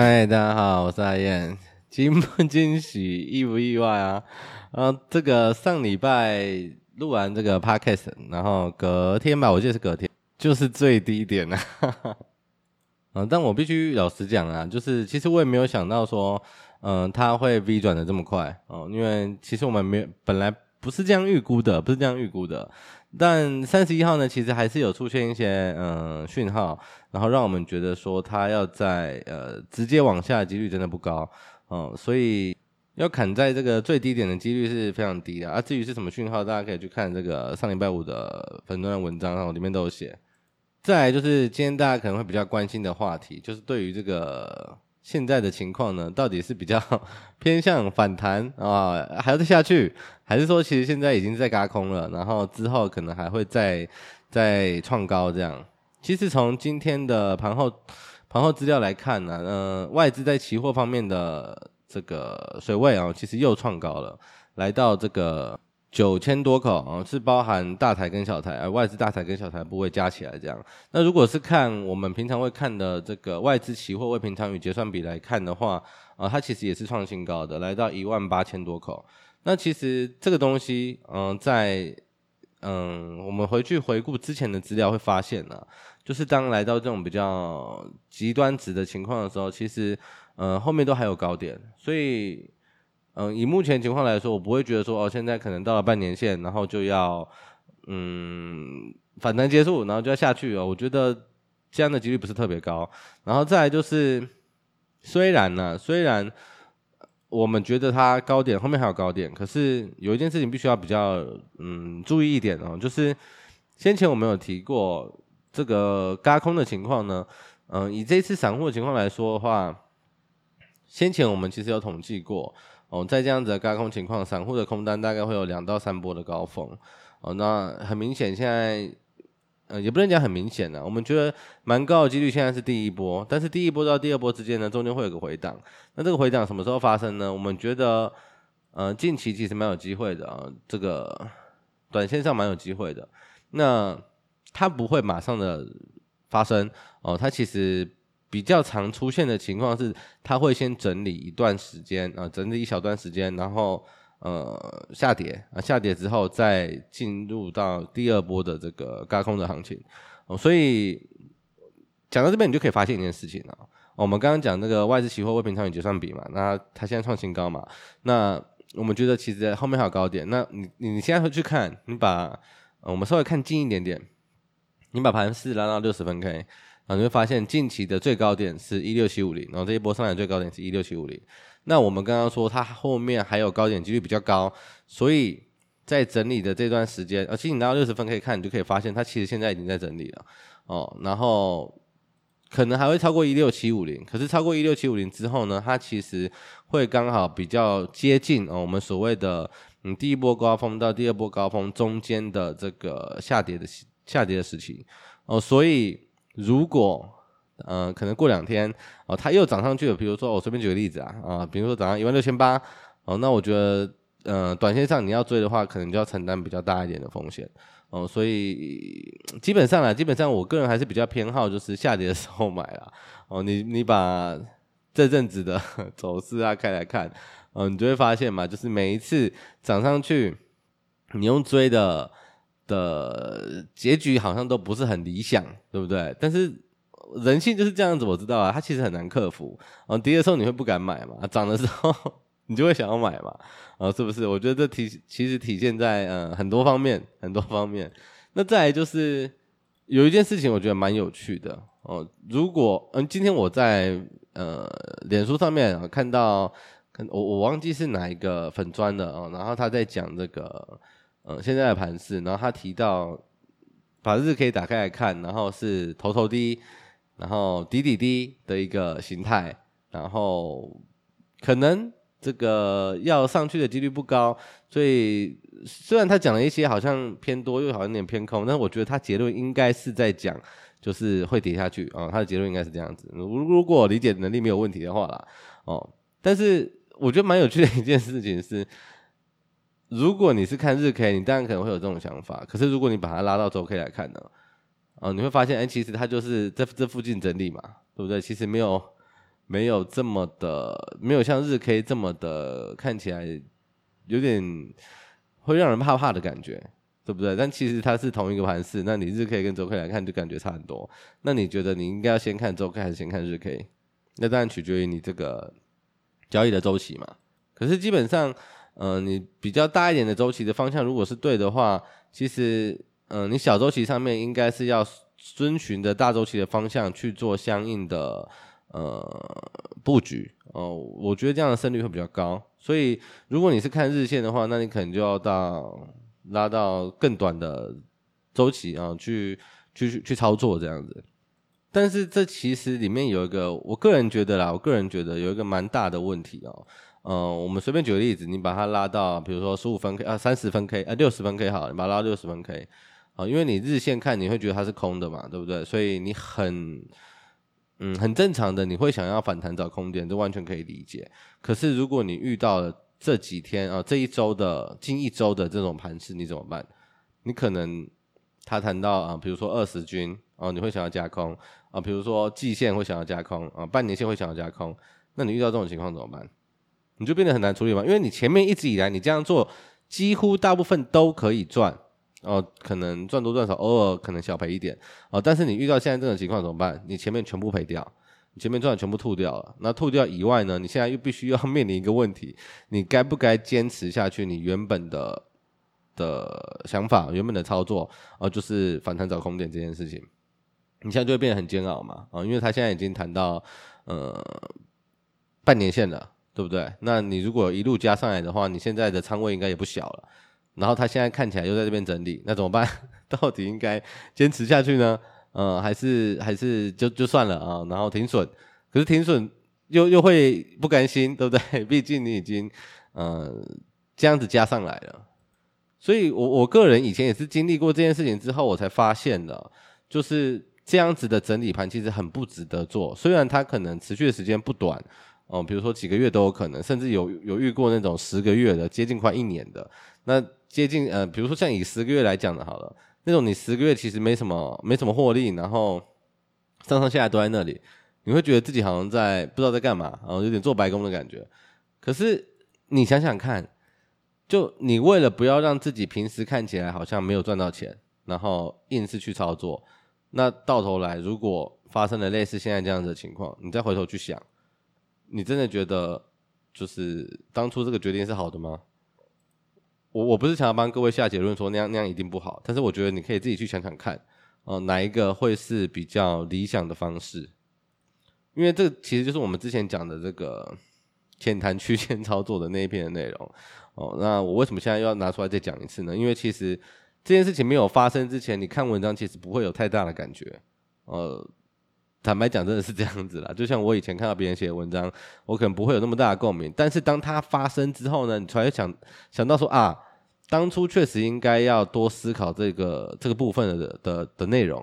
嗨，大家好，我是阿燕。惊不惊喜，意不意外啊？啊，这个上礼拜录完这个 podcast，然后隔天吧，我记得是隔天，就是最低点了。哈哈。嗯，但我必须老实讲啊，就是其实我也没有想到说，嗯，它会 V 转的这么快哦，因为其实我们没本来不是这样预估的，不是这样预估的。但三十一号呢，其实还是有出现一些嗯讯号，然后让我们觉得说它要在呃直接往下的几率真的不高，嗯，所以要砍在这个最低点的几率是非常低的。啊，至于是什么讯号，大家可以去看这个上礼拜五的粉专文章，然后里面都有写。再来就是今天大家可能会比较关心的话题，就是对于这个。现在的情况呢，到底是比较 偏向反弹啊，还要再下去，还是说其实现在已经在轧空了，然后之后可能还会再再创高这样？其实从今天的盘后盘后资料来看呢，呃，外资在期货方面的这个水位啊，其实又创高了，来到这个。九千多口啊，是包含大台跟小台，而外资大台跟小台部位加起来这样。那如果是看我们平常会看的这个外资期货未平仓与结算比来看的话，啊，它其实也是创新高的，来到一万八千多口。那其实这个东西，嗯，在嗯，我们回去回顾之前的资料会发现呢，就是当来到这种比较极端值的情况的时候，其实嗯，后面都还有高点，所以。嗯，以目前情况来说，我不会觉得说哦，现在可能到了半年线，然后就要嗯反弹结束，然后就要下去哦。我觉得这样的几率不是特别高。然后再来就是，虽然呢，虽然我们觉得它高点后面还有高点，可是有一件事情必须要比较嗯注意一点哦，就是先前我们有提过这个轧空的情况呢，嗯，以这次散户的情况来说的话，先前我们其实有统计过。哦，在这样子的高空情况，散户的空单大概会有两到三波的高峰。哦，那很明显，现在呃也不能讲很明显的，我们觉得蛮高的几率现在是第一波，但是第一波到第二波之间呢，中间会有个回档。那这个回档什么时候发生呢？我们觉得呃近期其实蛮有机会的啊，这个短线上蛮有机会的。那它不会马上的发生哦，它其实。比较常出现的情况是，它会先整理一段时间啊，整理一小段时间，然后呃下跌啊，下跌之后再进入到第二波的这个高空的行情。所以讲到这边，你就可以发现一件事情了。我们刚刚讲那个外资期货未平仓与结算比嘛，那它现在创新高嘛，那我们觉得其实后面还有高点。那你你现在回去看，你把我们稍微看近一点点，你把盘势拉到六十分 K。啊，你会发现近期的最高点是一六七五零，然后这一波上来最高点是一六七五零。那我们刚刚说它后面还有高点几率比较高，所以在整理的这段时间，而且你拿到六十分可以看，你就可以发现它其实现在已经在整理了哦。然后可能还会超过一六七五零，可是超过一六七五零之后呢，它其实会刚好比较接近哦，我们所谓的嗯第一波高峰到第二波高峰中间的这个下跌的下跌的时期哦，所以。如果，呃，可能过两天哦，它又涨上去了。比如说，我随便举个例子啊，啊，比如说涨到一万六千八，哦，那我觉得，呃，短线上你要追的话，可能就要承担比较大一点的风险，哦，所以基本上啊，基本上我个人还是比较偏好就是下跌的时候买啦，哦，你你把这阵子的 走势啊开来看，哦，你就会发现嘛，就是每一次涨上去，你用追的。的结局好像都不是很理想，对不对？但是人性就是这样子，我知道啊，它其实很难克服。啊，跌的时候你会不敢买嘛？涨的时候 你就会想要买嘛？啊，是不是？我觉得这体其实体现在呃很多方面，很多方面。那再来就是有一件事情，我觉得蛮有趣的哦。如果嗯，今天我在呃脸书上面看到，我我忘记是哪一个粉砖的哦，然后他在讲这个。嗯，现在的盘势，然后他提到，把日可以打开来看，然后是头头低，然后底底低的一个形态，然后可能这个要上去的几率不高，所以虽然他讲了一些好像偏多，又好像有点偏空，但是我觉得他结论应该是在讲，就是会跌下去啊、他的结论应该是这样子。如如果理解能力没有问题的话啦，哦，但是我觉得蛮有趣的一件事情是。如果你是看日 K，你当然可能会有这种想法。可是如果你把它拉到周 K 来看呢，啊，你会发现，哎，其实它就是在这附近整理嘛，对不对？其实没有没有这么的，没有像日 K 这么的看起来有点会让人怕怕的感觉，对不对？但其实它是同一个盘势，那你日 K 跟周 K 来看就感觉差很多。那你觉得你应该要先看周 K 还是先看日 K？那当然取决于你这个交易的周期嘛。可是基本上，呃，你比较大一点的周期的方向如果是对的话，其实，嗯、你小周期上面应该是要遵循着大周期的方向去做相应的。呃，布局哦，我觉得这样的胜率会比较高。所以，如果你是看日线的话，那你可能就要到拉到更短的周期啊，去去去操作这样子。但是，这其实里面有一个，我个人觉得啦，我个人觉得有一个蛮大的问题哦。呃，我们随便举个例子，你把它拉到，比如说十五分 K 啊，三十分 K 啊，六十分 K 好，你把它拉到六十分 K 啊，因为你日线看你会觉得它是空的嘛，对不对？所以你很。嗯，很正常的，你会想要反弹找空点，这完全可以理解。可是如果你遇到了这几天啊，这一周的近一周的这种盘势，你怎么办？你可能他谈到啊，比如说二十均啊，你会想要加空啊，比如说季线会想要加空啊，半年线会想要加空，那你遇到这种情况怎么办？你就变得很难处理嘛，因为你前面一直以来你这样做，几乎大部分都可以赚。哦，可能赚多赚少，偶尔可能小赔一点哦。但是你遇到现在这种情况怎么办？你前面全部赔掉，你前面赚的全部吐掉了。那吐掉以外呢？你现在又必须要面临一个问题：你该不该坚持下去？你原本的的想法，原本的操作、哦，就是反弹找空点这件事情，你现在就会变得很煎熬嘛啊、哦，因为他现在已经谈到呃半年线了，对不对？那你如果一路加上来的话，你现在的仓位应该也不小了。然后他现在看起来又在这边整理，那怎么办？到底应该坚持下去呢？呃，还是还是就就算了啊？然后停损，可是停损又又会不甘心，对不对？毕竟你已经呃这样子加上来了，所以我我个人以前也是经历过这件事情之后，我才发现的，就是这样子的整理盘其实很不值得做。虽然它可能持续的时间不短哦，比如说几个月都有可能，甚至有有遇过那种十个月的，接近快一年的那。接近呃，比如说像以十个月来讲的，好了，那种你十个月其实没什么没什么获利，然后上上下下都在那里，你会觉得自己好像在不知道在干嘛，然后有点做白工的感觉。可是你想想看，就你为了不要让自己平时看起来好像没有赚到钱，然后硬是去操作，那到头来如果发生了类似现在这样子的情况，你再回头去想，你真的觉得就是当初这个决定是好的吗？我我不是想要帮各位下结论说那样那样一定不好，但是我觉得你可以自己去想想看，哦、呃，哪一个会是比较理想的方式？因为这其实就是我们之前讲的这个浅谈区间操作的那一篇的内容。哦，那我为什么现在又要拿出来再讲一次呢？因为其实这件事情没有发生之前，你看文章其实不会有太大的感觉。呃，坦白讲，真的是这样子啦。就像我以前看到别人写的文章，我可能不会有那么大的共鸣，但是当它发生之后呢，你突然想想到说啊。当初确实应该要多思考这个这个部分的的的内容，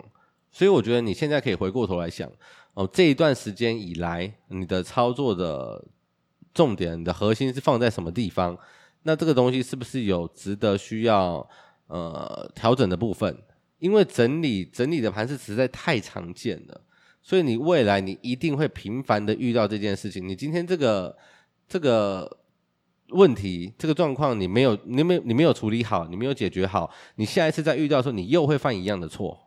所以我觉得你现在可以回过头来想，哦，这一段时间以来，你的操作的重点、的核心是放在什么地方？那这个东西是不是有值得需要呃调整的部分？因为整理整理的盘是实在太常见了，所以你未来你一定会频繁的遇到这件事情。你今天这个这个。问题这个状况你没有，你没，你没有处理好，你没有解决好，你下一次再遇到的时候，你又会犯一样的错。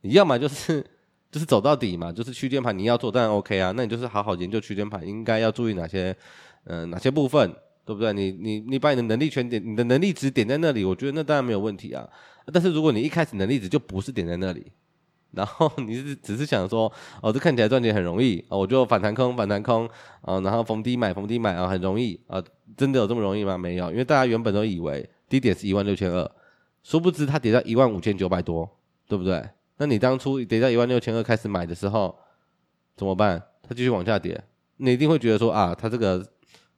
你要么就是 就是走到底嘛，就是区间盘你要做，当然 OK 啊，那你就是好好研究区间盘应该要注意哪些，呃，哪些部分，对不对？你你你把你的能力全点，你的能力值点在那里，我觉得那当然没有问题啊。但是如果你一开始能力值就不是点在那里。然后你是只是想说，哦，这看起来赚钱很容易，哦，我就反弹空，反弹空，啊，然后逢低买，逢低买，啊，很容易，啊，真的有这么容易吗？没有，因为大家原本都以为低点是一万六千二，殊不知它跌到一万五千九百多，对不对？那你当初跌到一万六千二开始买的时候，怎么办？它继续往下跌，你一定会觉得说啊，它这个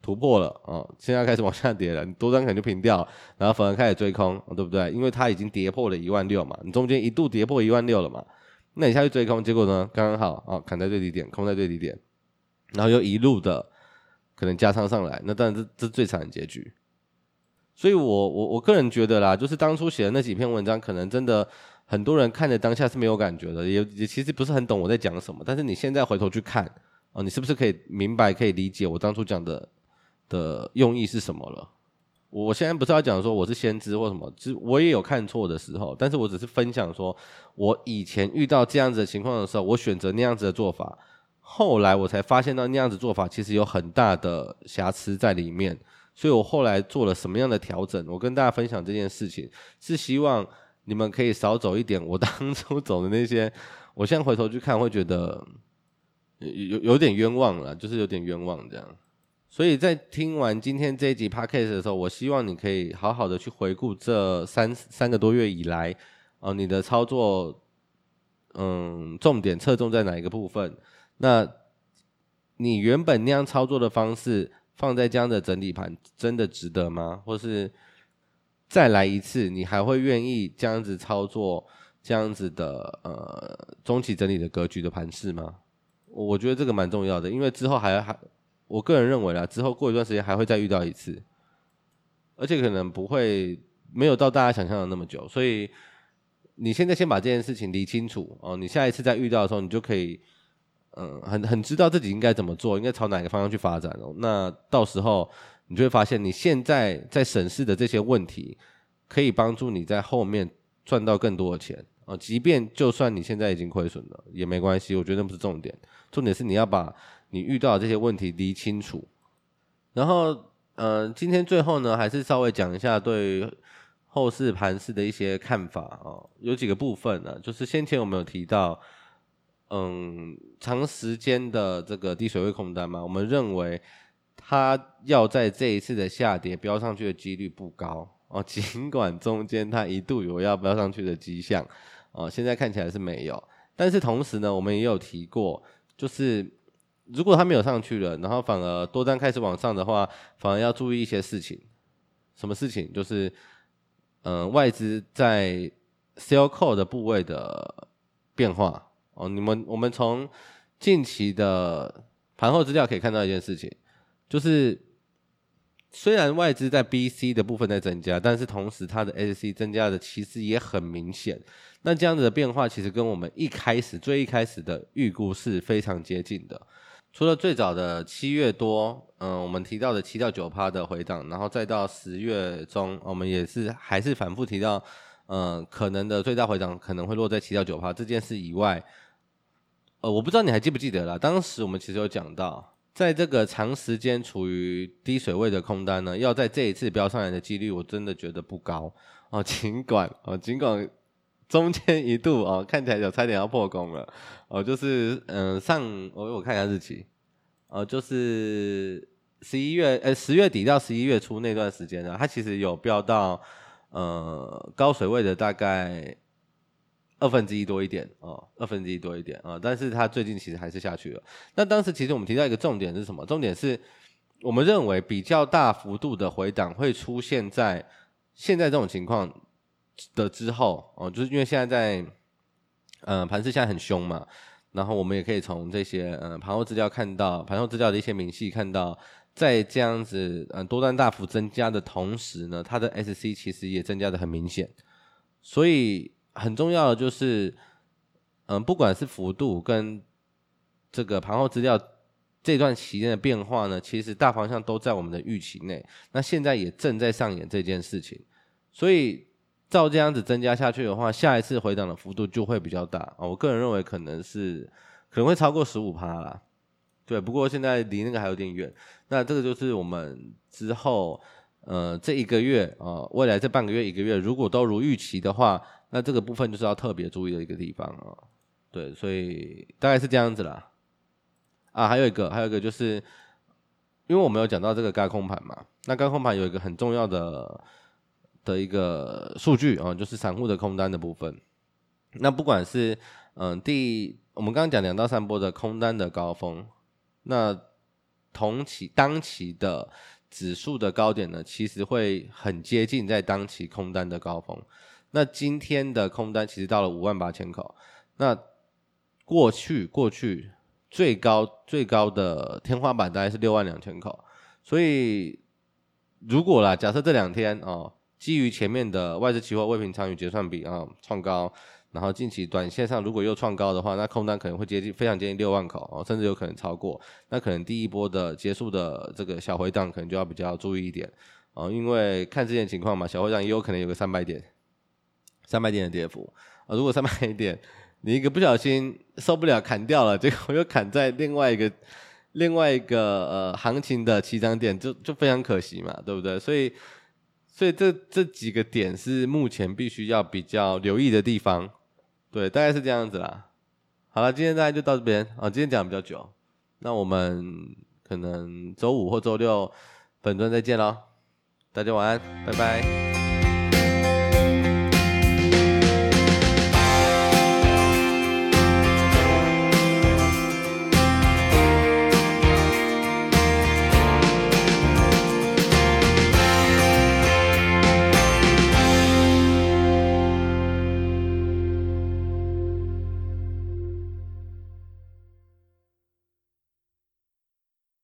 突破了，哦，现在开始往下跌了，你多单可能就平掉，然后反而开始追空，对不对？因为它已经跌破了一万六嘛，你中间一度跌破一万六了嘛。那你下去追空，结果呢？刚刚好啊，砍在最低点，空在最低点，然后又一路的可能加仓上来，那当然这这是最惨的结局。所以我我我个人觉得啦，就是当初写的那几篇文章，可能真的很多人看的当下是没有感觉的，也也其实不是很懂我在讲什么。但是你现在回头去看哦，你是不是可以明白、可以理解我当初讲的的用意是什么了？我现在不是要讲说我是先知或什么，其实我也有看错的时候，但是我只是分享说，我以前遇到这样子的情况的时候，我选择那样子的做法，后来我才发现到那样子做法其实有很大的瑕疵在里面，所以我后来做了什么样的调整？我跟大家分享这件事情，是希望你们可以少走一点我 当初走的那些，我现在回头去看会觉得有有点冤枉了，就是有点冤枉这样。所以在听完今天这一集 podcast 的时候，我希望你可以好好的去回顾这三三个多月以来，哦、你的操作，嗯，重点侧重在哪一个部分？那你原本那样操作的方式放在这样的整理盘，真的值得吗？或是再来一次，你还会愿意这样子操作这样子的呃中期整理的格局的盘势吗？我觉得这个蛮重要的，因为之后还还。我个人认为啦，之后过一段时间还会再遇到一次，而且可能不会没有到大家想象的那么久，所以你现在先把这件事情理清楚哦，你下一次再遇到的时候，你就可以嗯很很知道自己应该怎么做，应该朝哪个方向去发展哦。那到时候你就会发现，你现在在审视的这些问题，可以帮助你在后面赚到更多的钱啊。即便就算你现在已经亏损了也没关系，我觉得那不是重点，重点是你要把。你遇到的这些问题理清楚，然后，嗯、呃，今天最后呢，还是稍微讲一下对后市盘市的一些看法啊、有几个部分呢，就是先前我们有提到，嗯，长时间的这个低水位空单嘛，我们认为它要在这一次的下跌飙上去的几率不高哦，尽管中间它一度有要飙上去的迹象，哦，现在看起来是没有，但是同时呢，我们也有提过，就是。如果它没有上去了，然后反而多单开始往上的话，反而要注意一些事情。什么事情？就是，嗯、外资在 sell call 的部位的变化哦。你们我们从近期的盘后资料可以看到一件事情，就是虽然外资在 BC 的部分在增加，但是同时它的 SC 增加的其实也很明显。那这样子的变化，其实跟我们一开始最一开始的预估是非常接近的。除了最早的七月多，嗯，我们提到的七到九趴的回档，然后再到十月中，我们也是还是反复提到，嗯，可能的最大回档可能会落在七到九趴这件事以外，呃，我不知道你还记不记得啦，当时我们其实有讲到，在这个长时间处于低水位的空单呢，要在这一次飙上来的几率，我真的觉得不高 哦，尽管哦，尽管。中间一度哦，看起来有差点要破功了哦，就是嗯上我我看一下日期，哦就是十一月呃十月底到十一月初那段时间呢，它其实有飙到呃高水位的大概二分之一多一点哦，二分之一多一点啊，但是它最近其实还是下去了。那当时其实我们提到一个重点是什么？重点是我们认为比较大幅度的回档会出现在现在这种情况。的之后哦，就是因为现在在，呃，盘势现在很凶嘛，然后我们也可以从这些呃盘后资料看到，盘后资料的一些明细看到，在这样子呃多单大幅增加的同时呢，它的 SC 其实也增加的很明显，所以很重要的就是，嗯、不管是幅度跟这个盘后资料这段期间的变化呢，其实大方向都在我们的预期内，那现在也正在上演这件事情，所以。照这样子增加下去的话，下一次回档的幅度就会比较大啊！我个人认为可能是可能会超过十五趴啦。对，不过现在离那个还有点远。那这个就是我们之后呃这一个月啊，未来这半个月一个月，如果都如预期的话，那这个部分就是要特别注意的一个地方啊。对，所以大概是这样子啦。啊，还有一个，还有一个就是，因为我们有讲到这个轧空盘嘛，那轧空盘有一个很重要的。的一个数据啊，就是散户的空单的部分。那不管是嗯，第我们刚刚讲两到三波的空单的高峰，那同期当期的指数的高点呢，其实会很接近在当期空单的高峰。那今天的空单其实到了五万八千口，那过去过去最高最高的天花板大概是六万两千口，所以如果啦，假设这两天哦。基于前面的外资期货未平仓与结算比啊创高，然后近期短线上如果又创高的话，那空单可能会接近非常接近六万口哦，甚至有可能超过。那可能第一波的结束的这个小回档，可能就要比较注意一点哦，因为看之前情况嘛，小回档也有可能有个三百点，三百点的跌幅啊。如果三百 点你一个不小心受不了砍掉了，结果又砍在另外一个另外一个呃行情的起涨点，就就非常可惜嘛，对不对？所以。所以这这几个点是目前必须要比较留意的地方，对，大概是这样子啦。好了，今天大家就到这边啊，今天讲的比较久，那我们可能周五或周六本尊再见喽，大家晚安，拜拜。